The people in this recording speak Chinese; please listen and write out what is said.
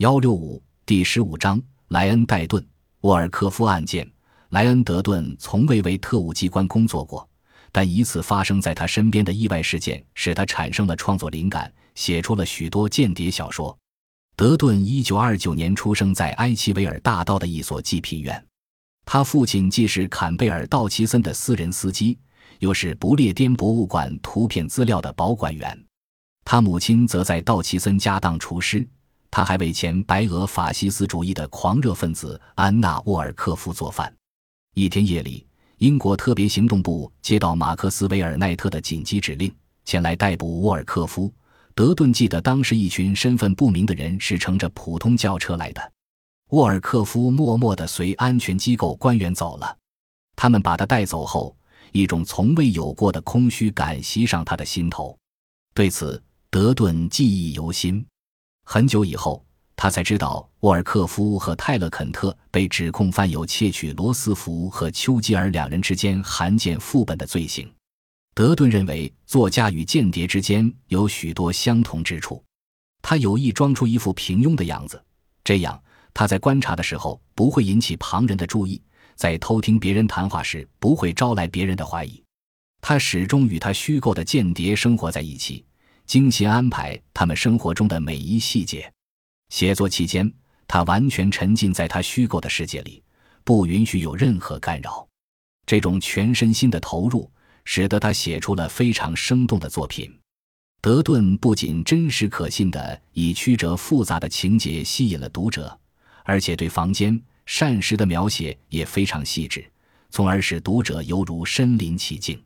幺六五第十五章莱恩戴顿沃尔科夫案件。莱恩德顿从未为特务机关工作过，但一次发生在他身边的意外事件使他产生了创作灵感，写出了许多间谍小说。德顿一九二九年出生在埃奇维尔大道的一所济贫院，他父亲既是坎贝尔·道奇森的私人司机，又是不列颠博物馆图片资料的保管员，他母亲则在道奇森家当厨师。他还为前白俄法西斯主义的狂热分子安娜·沃尔科夫做饭。一天夜里，英国特别行动部接到马克思·维尔奈特的紧急指令，前来逮捕沃尔科夫。德顿记得，当时一群身份不明的人是乘着普通轿车来的。沃尔科夫默默地随安全机构官员走了。他们把他带走后，一种从未有过的空虚感袭上他的心头。对此，德顿记忆犹新。很久以后，他才知道沃尔克夫和泰勒·肯特被指控犯有窃取罗斯福和丘吉尔两人之间函件副本的罪行。德顿认为，作家与间谍之间有许多相同之处。他有意装出一副平庸的样子，这样他在观察的时候不会引起旁人的注意，在偷听别人谈话时不会招来别人的怀疑。他始终与他虚构的间谍生活在一起。精心安排他们生活中的每一细节。写作期间，他完全沉浸在他虚构的世界里，不允许有任何干扰。这种全身心的投入，使得他写出了非常生动的作品。德顿不仅真实可信的以曲折复杂的情节吸引了读者，而且对房间膳食的描写也非常细致，从而使读者犹如身临其境。